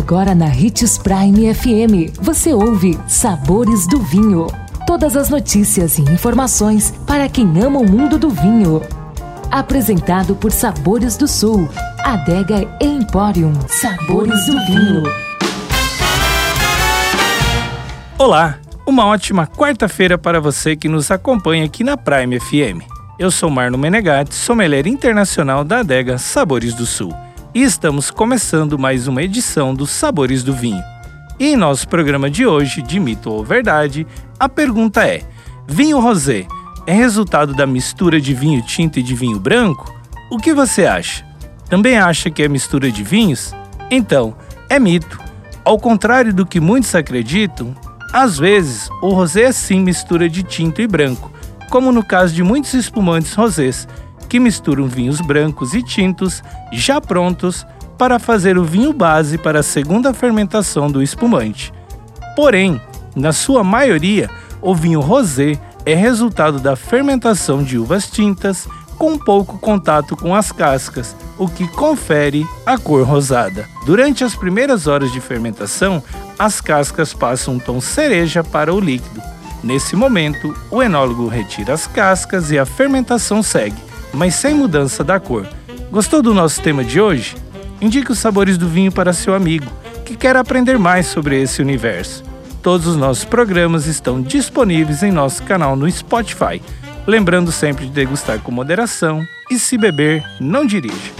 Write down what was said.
Agora na Ritz Prime FM, você ouve Sabores do Vinho. Todas as notícias e informações para quem ama o mundo do vinho. Apresentado por Sabores do Sul, Adega Emporium. Sabores do Vinho. Olá, uma ótima quarta-feira para você que nos acompanha aqui na Prime FM. Eu sou Marno Menegatti, sommelier internacional da adega Sabores do Sul. E estamos começando mais uma edição dos Sabores do Vinho. E em nosso programa de hoje, de mito ou verdade, a pergunta é: vinho rosé é resultado da mistura de vinho tinto e de vinho branco? O que você acha? Também acha que é mistura de vinhos? Então, é mito. Ao contrário do que muitos acreditam, às vezes o rosé é sim mistura de tinto e branco, como no caso de muitos espumantes rosés, que misturam vinhos brancos e tintos já prontos para fazer o vinho base para a segunda fermentação do espumante. Porém, na sua maioria, o vinho rosé é resultado da fermentação de uvas tintas com pouco contato com as cascas, o que confere a cor rosada. Durante as primeiras horas de fermentação, as cascas passam um tom cereja para o líquido. Nesse momento, o enólogo retira as cascas e a fermentação segue, mas sem mudança da cor. Gostou do nosso tema de hoje? Indique os sabores do vinho para seu amigo que quer aprender mais sobre esse universo. Todos os nossos programas estão disponíveis em nosso canal no Spotify. Lembrando sempre de degustar com moderação e se beber, não dirija.